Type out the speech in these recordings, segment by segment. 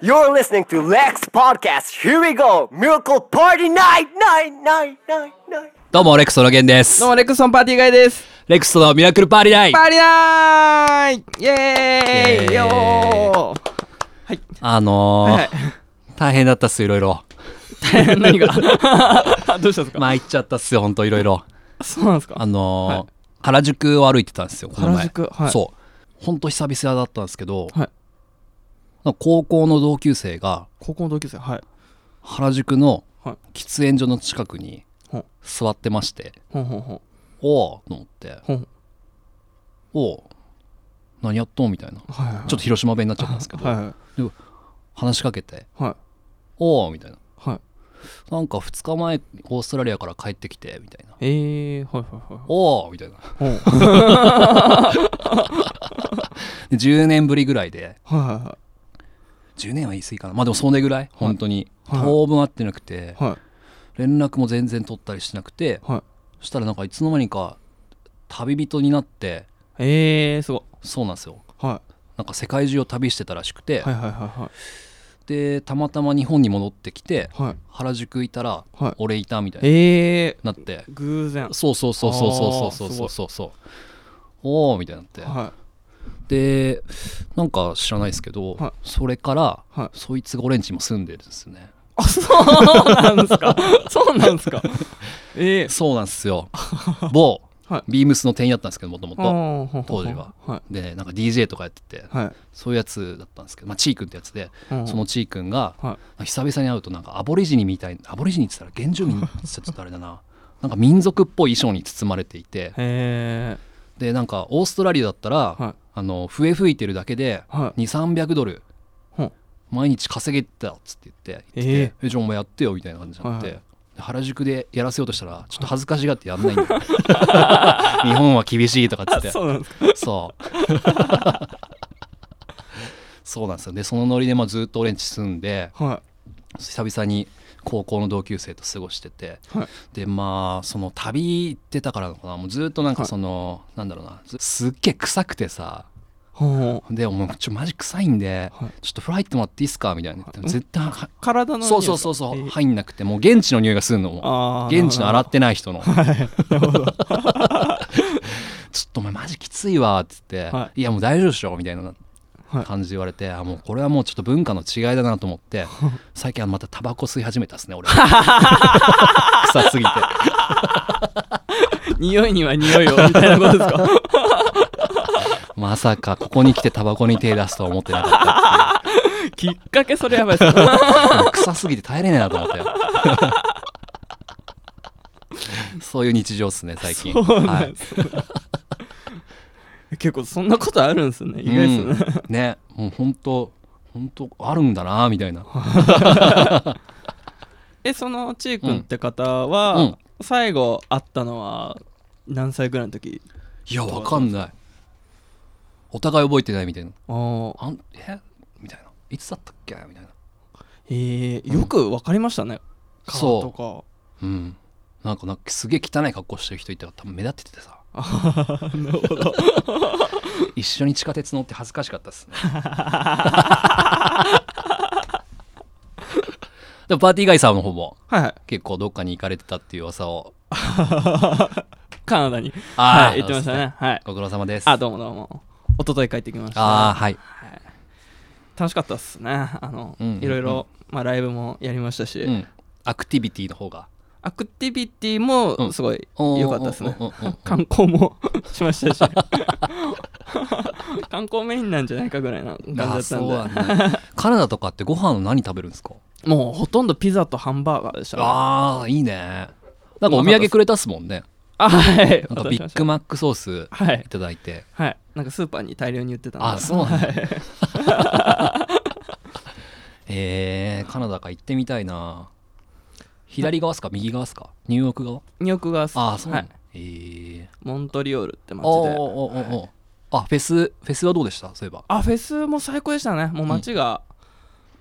You're listening to Lex Podcast. Here we go. Miracle Party Night, night, night, night, night. どうも、レクストのゲンですどう。もレックスソンパーティーガイですレクストのミラクルパーリーナイパーリーナイイエーイイエーイよーはいあのーはい大変だったっす、いろいろ。何が？どうしたんですか、まあ、行っちゃったっすよ、ほんといろいろ。そうなんですか？あのーはい原宿を歩いてたんですよ、この前。原宿はいそう。ほんと久々だったんですけど、はい高校の同級生が高校の同級生はい。原宿のはい。喫煙所の近くに座ってまして、ほんほんほんおおと思って、ほんおお何やっとんみたいな。はいはいはい。ちょっと広島弁になっちゃったんですけど、はいはい話しかけて、はい。おおみたいな。はい。なんか2日前オーストラリアから帰ってきてみたいな。えー、はいはいはい。おおみたいな。ほん で10年ぶりぐらいではいはいは10年は言い過ぎかな。まあでもそれぐらい？本当に。はい。当分会ってなくて。いはい。連絡も全然取ったりしてなくて。はい。そしたらなんかいつの間にか旅人になって。えー、すごい。そうなんですよ。はなんか世界中を旅してたらしくて、いはいはいはい。でたまたま日本に戻ってきてはい。原宿いたらはい。俺いたみたいな、えなって。ー、偶然。そうそうそうそうそうそうそうそうそう。おおみたいになって、はでなんか知らないですけど、はい。それから、はい。そいつが俺んちも住んでるんですね。あそうなんですか。そうなんですか。えー、そうなんですよ。某、はい。ビームスの店員だったんですけどもともとと当時は。はい。でなんか DJ とかやっててはい。そういうやつだったんですけどまあチー君ってやつで、うんそのチー君が、は久々に会うとなんかアボリジニみたいアボリジニって言ったら原住民って言っちゃったあれだな。なんか民族っぽい衣装に包まれていて。でなんかオーストラリアだったら、はいあの笛吹いてるだけではい。2300ドル。毎日稼げてたっつって言って言ってて「えじゃあお前やってよ」みたいな感じになって、原宿でやらせようとしたらちょっと恥ずかしがってやんないんだよ。日本は厳しいとかっつって。そうなんですか。そう。そうなんですよ。でそのノリでまあずっと俺んち住んでは久々に高校の同級生と過ごしてていはい。でまあその旅行ってたからかな。もうずっとなんかその、なんだろうな。ずすっげえ臭くてさ。でもうちょマジ臭いんで、はい。ちょっと風呂入ってもらっていいっすか？みたいな。絶対は体のそうそうそうそう、入んなくてもう現地の匂いがするのも。現地の洗ってない人の。ちょなるほど。っとお前マジきついわっつって、、はい。やもう大丈夫でしょ？みたいな。はい感じで言われて、あもうこれはもうちょっと文化の違いだなと思って 最近はまたタバコ吸い始めたっすね俺。臭すぎて。匂いには匂いをみたいなことですか？まさかここに来てタバコに手出すとは思ってなかったきっかけそれやばいです。臭すぎて耐えれねえなと思って。そういう日常っすね最近。そうなはいんです。ね 結構そんなことあるんですね。意外ですね、うん。ねもう本当本当あるんだなみたいな。えそのちーくんって方は、うん。最後会ったのは何歳ぐらいの時？いやわかんない。お互い覚えてないみたいな。あんえ？みたいな。いつだったっけ？みたいな。えー、よくわかりましたね、顔とか。うん。なんかなんかすげえ汚い格好してる人いたら多分目立っててさなるほど。一緒に地下鉄乗って恥ずかしかったっすね。でもパーティーガイさんの方もはいはい。結構どっかに行かれてたっていう噂を。カナダに。はい言ってましたね。はい。ご苦労様です。あどうもどうも。一昨日帰ってきました。ああはい。楽しかったっすね。あの、うんうんうん。いろいろ、まあ、ライブもやりましたし、うん。アクティビティの方がアクティビティもすごい良かったですね、観光も しましたし。観光メインなんじゃないかぐらいな感じだあったんで。なんだ。カナダとかってご飯何食べるんですか？もうほとんどピザとハンバーガーでしたね。ああいいね。なんかお土産くれたっすもんね。あはい。なんかビッグマックソースはい。いただいて。はい。なんかスーパーに大量に売ってたんで。あそうなんだ。はいえー、カナダか。行ってみたいな左側っすか？右側っすか？ニューヨーク側？ニューヨークがああそうなんだ、はい、えー、モントリオールって街で。おーおーおーおーあフェスフェスはどうでした？そういえば。あフェスも最高でしたね。もう街が、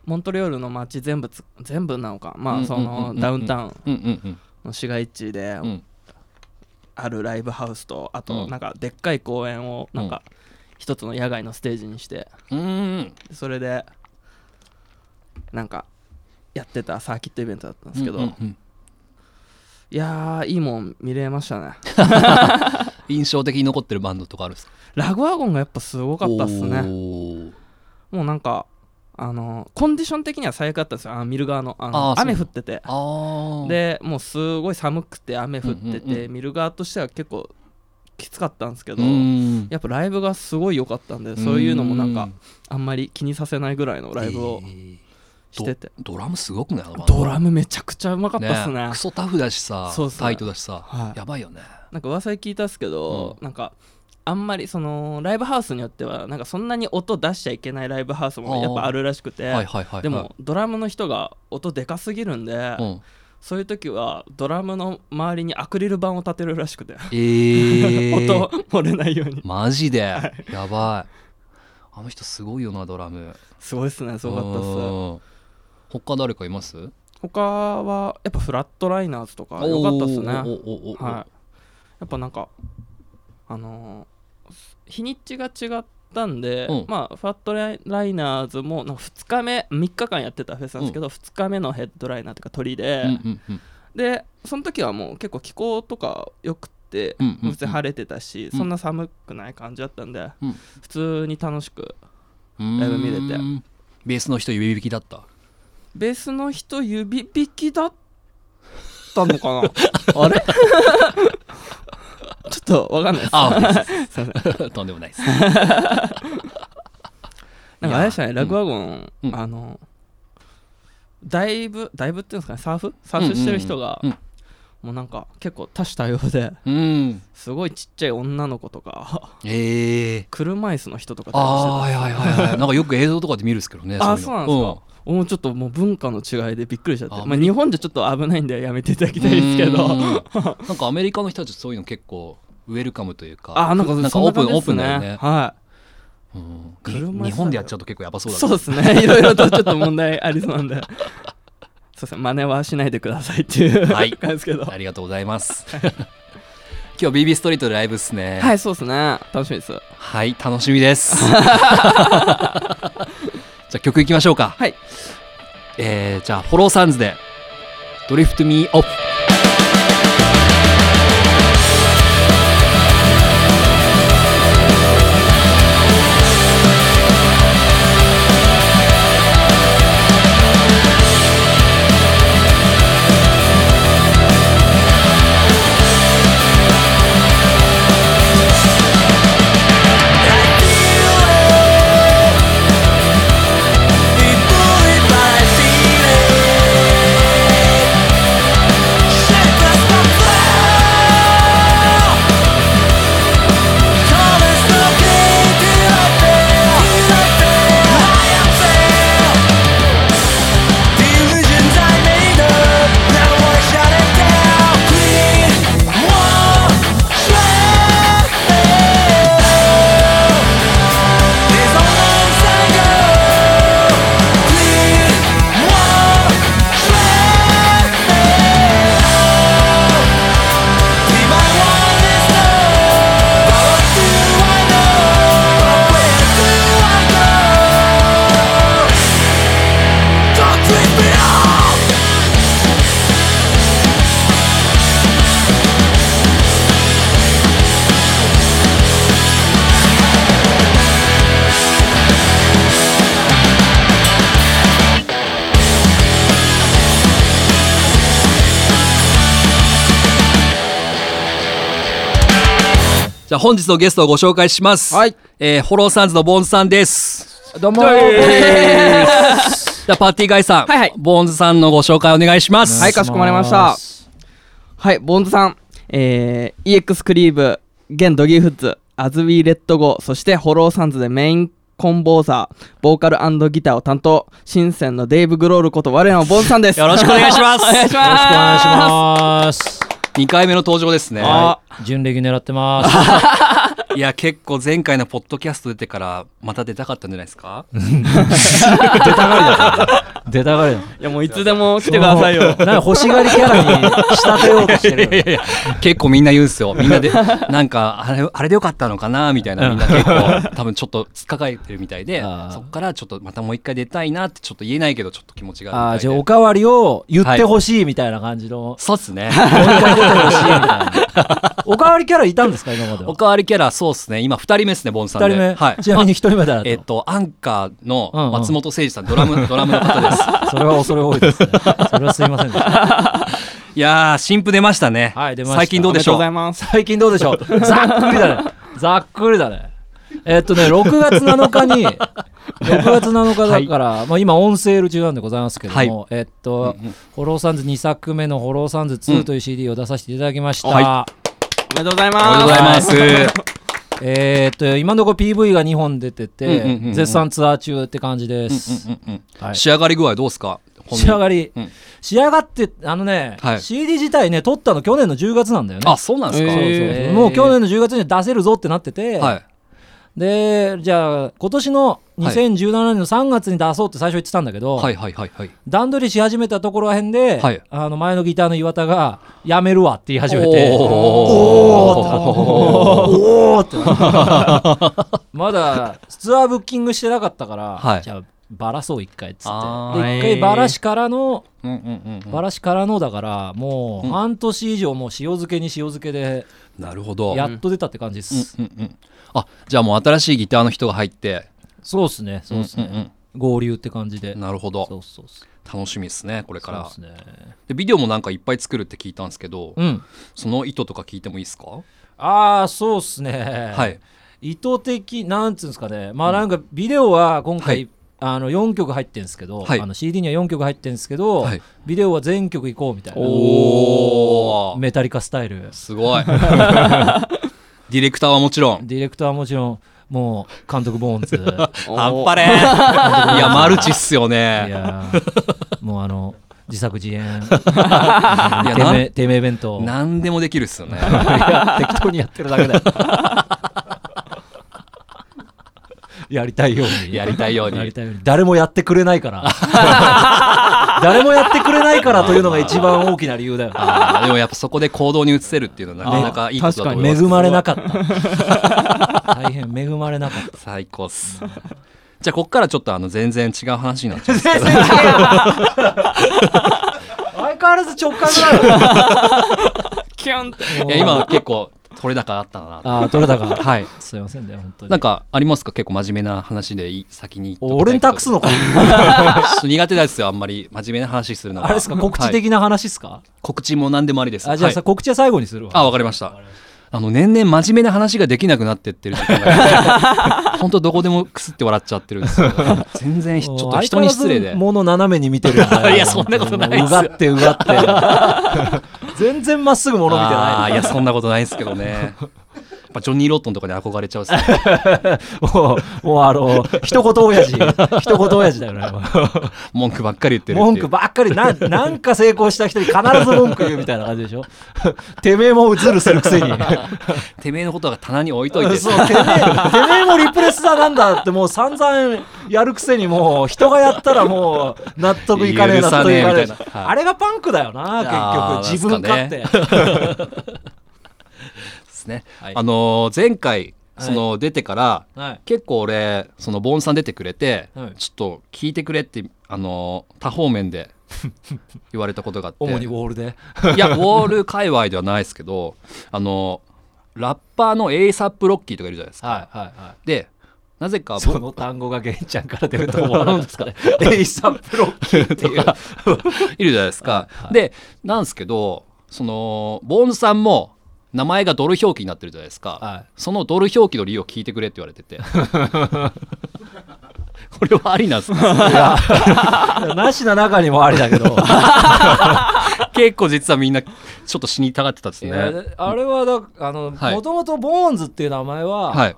モントリオールの街全部つ全部なのか。まうんあそうんうんうんうん。のダウンタウンうんうんうん。の市街地でうん。あるライブハウスとあうん。となんかでっかい公園をなんか一つの野外のステージにして。うーん。それでなんかやってたサーキットイベントだったんですけど、うんうんうん。いやーいいもん見れましたね。印象的に残ってるバンドとかあるんですか？ラグワゴンがやっぱすごかったっすね。もうなんかあのコンディション的には最悪だったんですよ。あの見る側のあの雨降ってて。でもうすごい寒くて雨降ってて、うんうんうん。見る側としては結構きつかったんですけど、うん。やっぱライブがすごい良かったんでそういうのもなんかうん。あんまり気にさせないぐらいのライブをえーしてて、ドドラムすごくない？ド。ドラムめちゃくちゃうまかったっすね。クソタフだしさそうタイトだしさ、はい。やばいよね。なんか噂で聞いたっすけど、うなんかあんまりそのライブハウスによってはなんかそんなに音出しちゃいけないライブハウスもやっぱあるらしくて、はいはいはいはい。でもドラムの人が音でかすぎるんで、うん。そういう時はドラムの周りにアクリル板を立てるらしくて、えー、音漏れないように。マジで、やばい。あの人すごいよなドラム。すごいっすねすごかったっす。うん他誰かいます？他はやっぱフラットライナーズとか良かったっすね。はい。やっぱなんかあのー日にちが違ったんで、うん。まあフラットライナーズもなんか2日目3日間やってたフェスなんですけど、2日目のヘッドライナーというか鳥で、うんうんうん。でその時はもう結構気候とか良くて、うんうんうん。別に晴れてたし、うん。そんな寒くない感じだったんで、うん。普通に楽しくライブ見れて。ベースの人指引きだったベースの人指引きだったのかな？あれ？ちょっとわかんないです。あす。いません。とんでもないです。なんかあれでしたねラグワゴン、うん。あのだいぶだいぶっていうんですかね？サーフ？サーフしてる人が、うんうんもうなんか結構多種多様でうん。すごいちっちゃい女の子とかええ車椅子の人とかああはいはいはいはい。なんかよく映像とかで見るんですけどねあいそうなんですか、もうちょっともう文化の違いでびっくりしちゃって。あまあ、日本じゃちょっと危ないんでやめていただきたいですけど。なんかアメリカの人たちそういうの結構ウェルカムというか。あなんかなんかオープンオープンだよね。はうん。車椅子日本でやっちゃうと結構やばそだね。いうそうですね。いろいろとちょっと問題ありそうなんで。そうですね。真似はしないでくださいっていう、はい。感じですけど。ありがとうございます。今日 BB ストリートでライブっすね。はいそうですね。楽しみです。はい楽しみですじゃあ曲いきましょうか。はい。えー、じゃあフォローサンズでドリフトミーオフじゃあ本日のゲストをご紹介します。はい。えー、 Hollow Suns のボーンズさんです。どうも。じゃあパーティーガイさん、はいはい。ボーンズさんのご紹介お願いします。はいかしこまりました。はいボンズさん。えー、EX クリーブ現ドギーフッズアズウィーレッドゴーそしてホローサンズでメインコンポーザーボーカルギターを担当新鮮のデイブ・グロールこと我らのボンズさんです。よろしくお願いします。お願いします。よろしくお願いします。2回目の登場ですねあ準レギュ狙ってます。いや結構前回のポッドキャスト出てからまた出たかったんじゃないですか？出たがり出たがりいやもういつでも来てくださいよ。なんか欲しがりキャラに仕立てようとしてる。結構みんな言うんですよ。みんなでなんかあれあれでよかったのかな？みたいなみんな結構多分ちょっとつっかかえてるみたいでそっからちょっとまたもう一回出たいなってちょっと言えないけどちょっと気持ちがあああるみたいで。じゃあおかわりを言ってほしいみたいな感じの、そうっすね。もう一回出てほしいみたいなおかわりキャラいたんですか今までは？おかわりキャラそうっすね。今2人目ですねボンさんで。二人目、はい。ちなみに一人目だえっとアンカーのうんうん。松本誠司さんドラム ドラムの方です。それは恐れ多いですね。それはすいませんでした。いやー新譜出ましたね。はい出ました。最近どうでしょう？おめでとうございます。最近どうでしょう？ざっくりだね。ざっくりだね。えっとね6月7日に6月7日だから、まあ、今オンセール中なんでございますけども、はえっと、うんうん。ホローサンズ2作目の「ホローサンズ2」という CD を出させていただきました、はおめでとうございおめでとうごますざいます。えーっと今のところ PV が2本出てて、うんうんうんうん。絶賛ツアー中って感じです、うんうんうんはい。仕上がり具合どうですか？仕上がり、うん。仕上がってあのね、はい。CD 自体ね撮ったの去年の10月なんだよね。あそうなんですか、えそうそう。へー。もう去年の10月に出せるぞってなってて、はいでじゃあ今年の2017年の3月に出そうって最初言ってたんだけど、はいはいはいはい。段取りし始めたところらへんで、はい。あの前のギターの岩田が「やめるわ」って言い始めておー。おーって まだツアーブッキングしてなかったから、はい。じゃあバラそう一回っつって。一回バラしからのうんうんうんうん。バラしからのだからもううん。半年以上もう塩漬けに塩漬けでなるほど。やっと出たって感じです、うんうんうんあじゃあもう新しいギターの人が入って。そうっすねそうっすね、んん合流って感じで。うんなるほそどうそうそう。楽しみですねこれから。そうっすね。でビデオもなんかいっぱい作るって聞いたんですけどうん。その意図とか聞いてもいいですか？ああそうっすね。はい。意図的なんつうんですかね。まあなんかビデオは今回、はい。あの4曲入ってるんですけど、はい。あの CD には4曲入ってるんですけど、はい。ビデオは全曲いこうみたいな。おー。メタリカスタイル。すごい ディレクターはもちろん。ディレクターはもちろんもう監督ボーンズ。いあっぱれいやマルチっすよね。やーもうあの自作自演。いや なんてめえ弁当。何でもできるっすよね。いや適当にやってるだけだよやりたいように。やりたいように。やりたいように誰もやってくれないから。誰もやってくれないからというのが一番大きな理由だよ。あーでもやっぱそこで行動に移せるっていうのはなかなかいいことだと思います。恵まれなかった。大変恵まれなかった。最高っす。じゃあこっからちょっとあの全然違う話になっちゃうんですけど。相変わらず直感だよキュンって。いや今結構取れ高あったな。ああ取れたかはい。すいませんね本当に。なんかありますか？結構真面目な話でいい先に俺に託すのか？苦手ですよあんまり真面目な話するのが。あれですか？告知はい的な話ですか？告知も何でもありです。あじゃあさはい。告知は最後にするわ。あわかりましたあの年々真面目な話ができなくなってってる時間が本当どこでもくすって笑っちゃってるんですよ。全然ちょっと人に失礼で相変わらず物斜めに見てる いやそんなことない。ですうがってうがって。全然まっすぐ物見てないいやそんなことないですけどね。やっぱジョニー・ロットンとかに憧れちゃうっすねもうもうあの一言親父。一言親父だよね文句ばっかり言ってる文句ばっかり。ななんか成功した人に必ず文句言うみたいな感じでしょ。てめえもズルするくせに。てめえのことが棚に置いといて。そうてめえもリプレスだなんだってもう散々やるくせにもう人がやったらもう納得いかねえ納得いかねえみたいな。はい。あれがパンクだよなあー結局自分勝手、ですね、はい。あのー前回その出てから、はい。結構俺そのボンさん出てくれて、はい。ちょっと聞いてくれってあのー多方面で 言われたことがあって。主にウォールで？いやウォール界隈ではないですけどあのーラッパーの ASAP ロッキーとかいるじゃないですか、はいはいはい。でなぜかその単語がゲンちゃんから出ると思わ なんですかね。ASAP ロッキーっていう。いるじゃないですか、はいはい。でなんですけどそのボンさんも名前がドル表記になってるじゃないですか、はそのドル表記の理由を聞いてくれって言われてて。これはありなんですかいなしな中にもありだけど。結構実はみんなちょっと死にたがってたですね。あれはだあのはい。もともとボーンズっていう名前は、はい。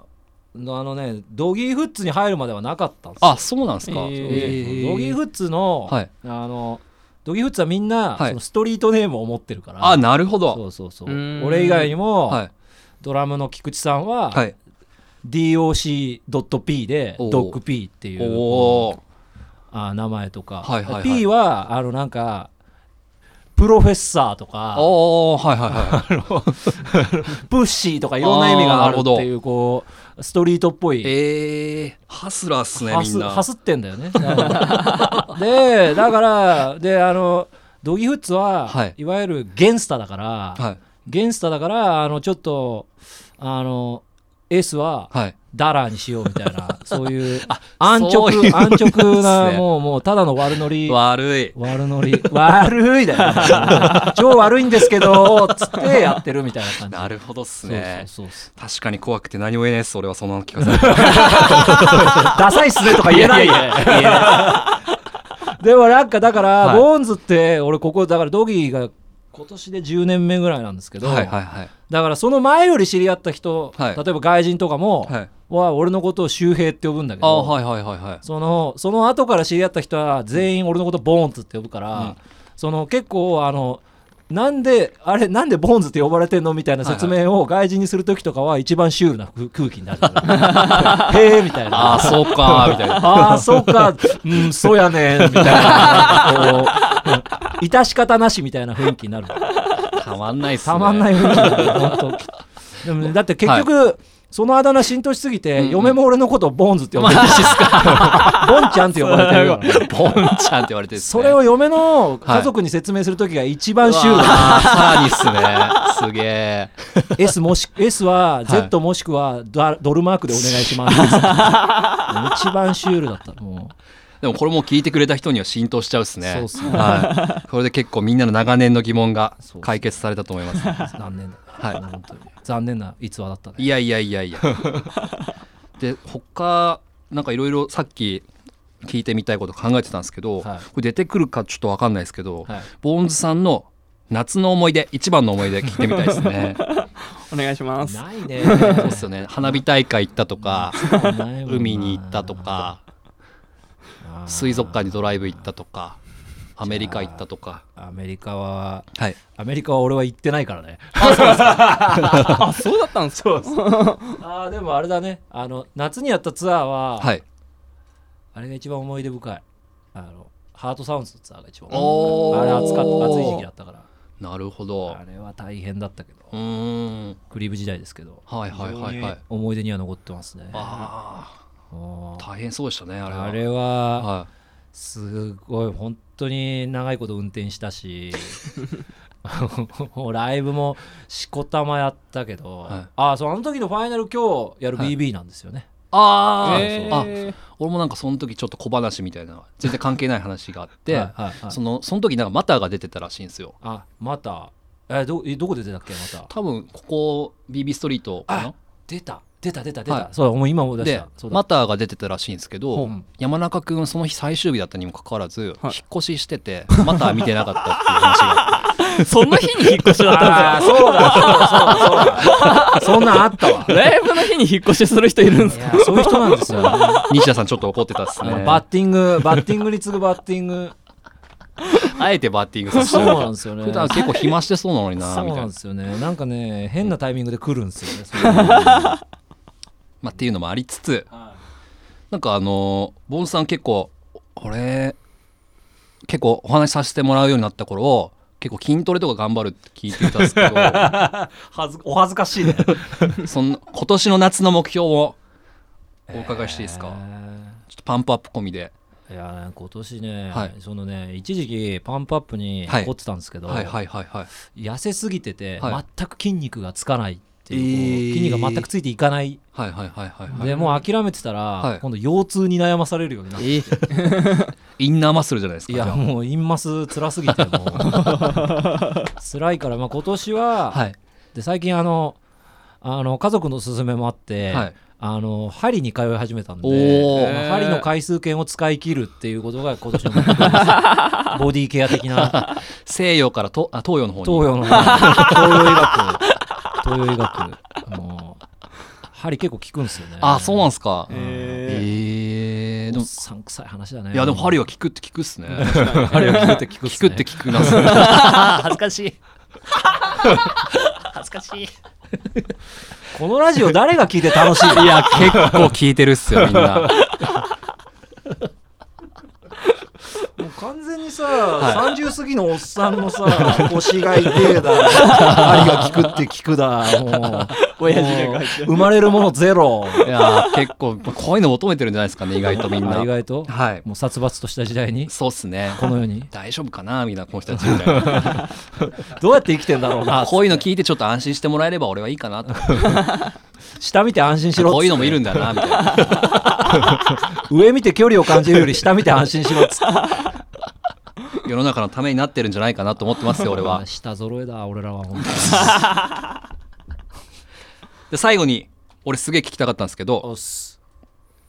あのねドギーフッツに入るまではなかったんですよ。あそうなんですか、えー。ドギーフッツの,、はい。あのドギーフッツはみんな、はい。そのストリートネームを持ってるから。あなるほど。そうそうそう。うーん。俺以外にも、はい。ドラムの菊池さんは、はい。DOC.P でおー。ドッグ P っていうおおあ名前とか、はいはいはい。P はあのなんかプロフェッサーとか。はいはいはい。プッシーとかいろんな意味があるっていうこうストリートっぽい。えー、ハスラーっすねみんな。はすってんだよね。でだからであのドギフッツは、はい。い、わゆるゲンスタだから、はい。ゲンスタだからあのちょっとあの S ははい。ダラーにしようみたいな そういう安直そういう安直なですね。もうもうただの悪ノリ悪い。悪ノリ 悪いだよ。ね 超悪いんですけどつってやってるみたいな感じ。なるほどっすね。そうそうそう確かに怖くて何も言えないです俺はその聞かせてダサいっすねとか言えない。よねでもなんかだから、はい。ボーンズって俺ここだからドギーが今年で10年目ぐらいなんですけど、はいはいはい。だからその前より知り合った人、はい。例えば外人とかも、はい。は俺のことを周平って呼ぶんだけあど、はいはいはいはい。そのその後から知り合った人は全員俺のことボーンズって呼ぶから、うん。その結構あのなんであれなんでボーンズって呼ばれてんのみたいな説明を外人にする時とかは一番シュールな空空気になる。へえみたいな。ああそうかみたいな。ああそうかうんそうやねみたいな 致し方なしみたいな雰囲気になる。たまんないっすね。たまんない雰囲気になる。本当。でもね だって結局、そのあだ名浸透しすぎて、うんうん。嫁も俺のことをボーンズって呼んでる。し ボンちゃんって呼ばれてるボンちゃんって言われてるね。それを嫁の家族に説明するときが一番シュール。だ、さらにっすね。すげえ。S, もし S は Z もしくはド,、ドルマークでお願いします。一番シュールだった。もでもこれも聞いてくれた人には浸透しちゃうっすね。そうっすね。はい、これで結構みんなの長年の疑問が解決されたと思います。う 残念だ、はい。本当に。残念な逸話だったね。いやいやいやいや。で他なんかいろいろさっき聞いてみたいこと考えてたんですけど、はい。これ出てくるかちょっと分かんないですけど、はい。ボーンズさんの夏の思い出一番の思い出聞いてみたいですね。お願いします。ないね。そうっすよね。花火大会行ったとか 海に行ったとか水族館にドライブ行ったとかアメリカ行ったとか。アメリカははい。アメリカは俺は行ってないからね。あ そうだったんですか？あーでもあれだね。あの夏にやったツアーは、はい。あれが一番思い出深い。あのハートサウンズのツアーが一番。あれ暑かった暑い時期だったから。なるほど。あれは大変だったけど。うーん。クリーブ時代ですけど。はいはいはいはい。思い出には残ってますね。ああ大変そうでしたねあれは。あれははすごい本当に長いこと運転したし ライブもしこたまやったけど、はい。あそうあの時のファイナル今日やるはい。BB なんですよね、ああ、へあー俺もなんかその時ちょっと小話みたいな全然関係ない話があって、はいはいはい。そのその時なんかマターが出てたらしいんですよ。あまた？えどえどこで出たっけまた？多分ここ BB ストリートかな？出た出た出た出た、はい。そうだもう今思い出しでたそうだ。マターが出てたらしいんですけど、う。ん山中君その日最終日だったにもかかわらず、はい。引っ越ししててマター見てなかったっていう話が。あってその日に引っ越しだったんですあーそうだ。そうだそうだそうだそんなんあったわ。か ライブの日に引っ越しする人いるんですか？そういう人なんですよ、西田さんちょっと怒ってたっすね。バッティングバッティングに次ぐバッティング。あえてバッティングさせてそうなんですよね。普段結構暇してそうなのになそうみたな。ないんですよね。なんかね変なタイミングで来るんですよねそういうの まあ、っていうのもありつつなんかあのーボンさん結構俺結構お話しさせてもらうようになった頃結構筋トレとか頑張るって聞いていたんですけど お恥ずかしいね。そんな今年の夏の目標をお伺いしていいですか、えちょっとパンプアップ込みで。ーいやね今年ね、はい。そのね一時期パンプアップにはい凝ってたんですけど、はい。はい。はい。はい。痩せすぎてて、はい。全く筋肉がつかないっていう、えー。筋肉が全くついていかない、はいはいはいはいはい。でもう諦めてたら、はい。今度腰痛に悩まされるようになって、インナーマッスルじゃないですかいやもうインマス辛すぎてもう。辛いから、まあ、今年は、はい。で最近あのあの家族の勧めもあって、はい。あの針に通い始めたんで針の回数券を使い切るっていうことが今年の ボディケア的な。西洋からとあ東洋の方に。東洋の東洋医学東洋医学もう針結構効くんですよね。あそうなんすか。へえー、でもさん臭い話だね。いやでも針は効くって効くっすね。針は効くって効く効くって効くな 恥ずかしい。恥ずかしい。このラジオ誰が聞いて楽しいいや結構効いてるっすよみんな完全にさ、30過ぎのおっさんのさ腰が痛えだ針が効くって効くだ。もう親父生まれるものゼロ。いやー結構こういうの求めてるんじゃないですかね意外とみんな。あ意外と？はい。もう殺伐とした時代に？そうっすね。この世に？大丈夫かなみんなこの人たちみたいなどうやって生きてんだろうな。こういうの聞いてちょっと安心してもらえれば俺はいいかなと下見て安心しろっつって。こういうのもいるんだなみたいな。上見て距離を感じるより下見て安心しろっつって。世の中のためになってるんじゃないかなと思ってますよ俺は。下揃えだ俺らは本当に。で最後に俺すげえ聞きたかったんですけど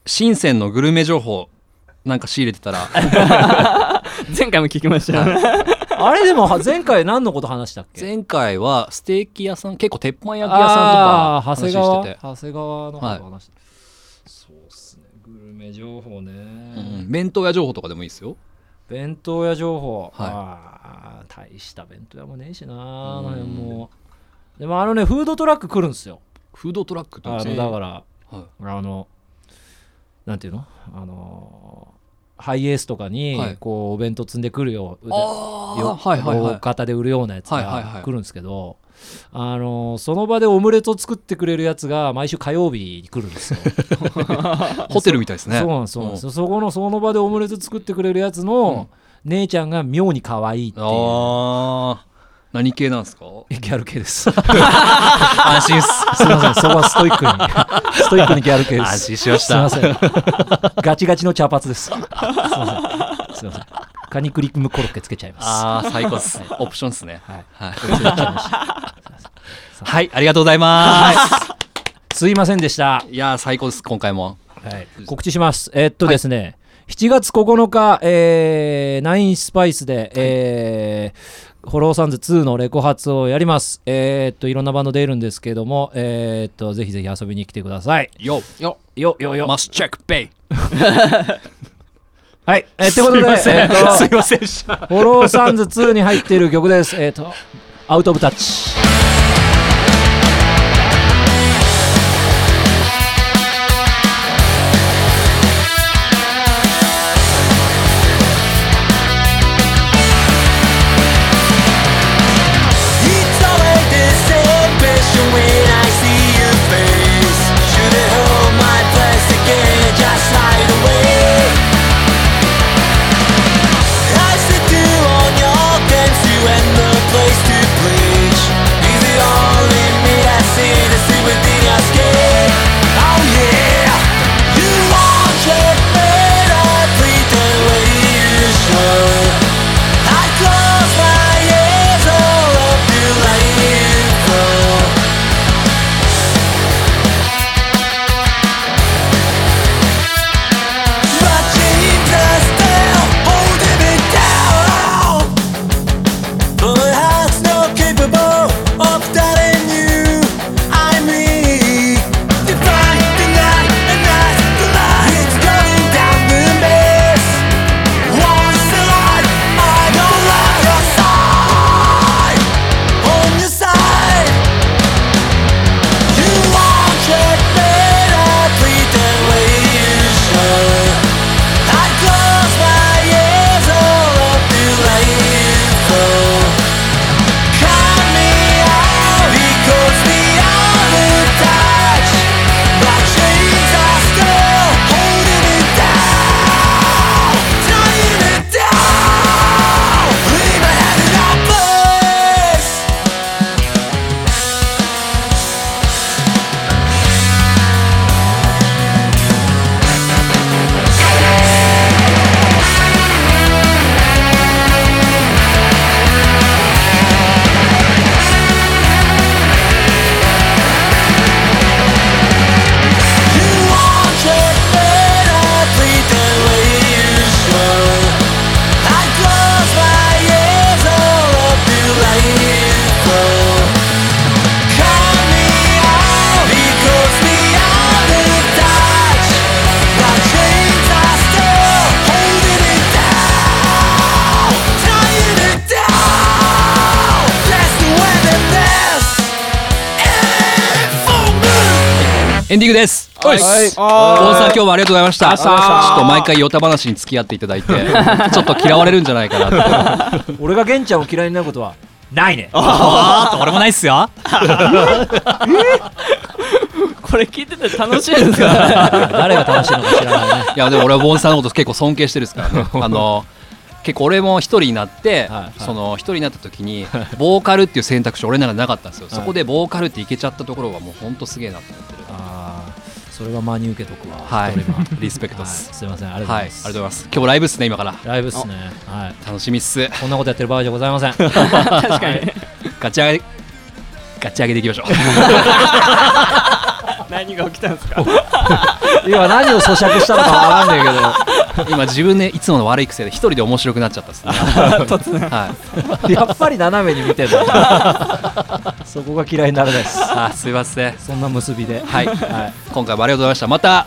深センのグルメ情報なんか仕入れてたら。前回も聞きましたよねあれでも前回何のこと話したっけ？前回はステーキ屋さん結構鉄板焼き屋さんとあかー長谷川話してて、長谷川の話した、そうっすね。グルメ情報ね、うん。弁当屋情報とかでもいいですよ。弁当屋情報、はい。大した弁当屋もねえしなあの辺もでもあのねフードトラック来るんですよ。フードトラックってあのだからはい。あのなんていうの？あのハイエースとかにはい。こうお弁当積んでくるようは大型で売るようなやつが来るんですけど、あのその場でオムレツを作ってくれるやつが毎週火曜日に来るんですよ。ホテルみたいですね。そうなんです。そうそこのその場でオムレツ作ってくれるやつの、姉ちゃんが妙に可愛いっていう何系なんですか？ギャル系です。す 安心っすいません、そこはストイックに、ストイックにギャル系です。安心しましたすいません。ガチガチの茶髪です。すいません。すいません。カニクリームコロッケつけちゃいます。ああ最高っすオプションっすねはい。はいはいありがとうございますすいませんでした。いやー最高です今回もはい、告知します。えーっとですね、7月9日、えー、 Nine Spices で、えー Hollow Suns のレコ発をやります。えーっと、いろんなバンド出るんですけども、えーっと、ぜひぜひ遊びに来てください。よよよ、よ、よ。 must check ペイはい。えー、ってことで、えーっとすいませんでした ホローサンズ2に入っている曲です。えーっと、アウトオブタッチ。エンディングです。ボンさん今日もありがとうございました。ちょっと毎回ヨタ話に付き合っていただいて ちょっと嫌われるんじゃないかなって 俺が玄ちゃんを嫌いになることは？ないね。俺もないっすよ。これ聞いてて楽しいですか？誰が楽しいのか知らないね。いやでも俺はボンさんのこと結構尊敬してるですからね。あの結構俺も一人になって、はい。はい。その一人になった時にボーカルっていう選択肢俺ならなかったんですよ、そこでボーカルっていけちゃったところがもうほんとすげえなと思ってそれは真に受けとくわ。はい。リスペクトっはい。す、すいませんありがとうごはい、ありがとうございます。今日ライブっすね今から。ライブっすね。はい。楽しみっす。こんなことやってる場合じゃございません。確かに。ガチ上げガチ上げでいきましょう 何が起きたんですか？今何を咀嚼したのかわからんねえけど。今自分でいつもの悪い癖で一人で面白くなっちゃったっすね。はい。やっぱり斜めに見てるそこが嫌いにならないです。あすいません。そんな結びで。はい、はい。今回もありがとうございました。また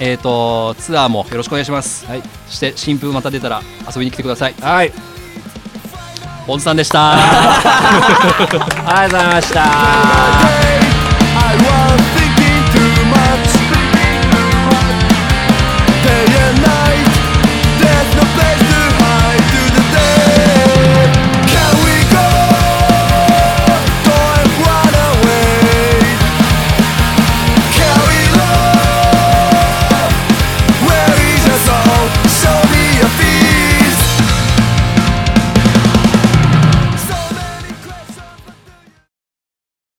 えっ、とツアーもよろしくお願いします。はい。そして新風また出たら遊びに来てください。はい。ボンズさんでした。ありがとうございました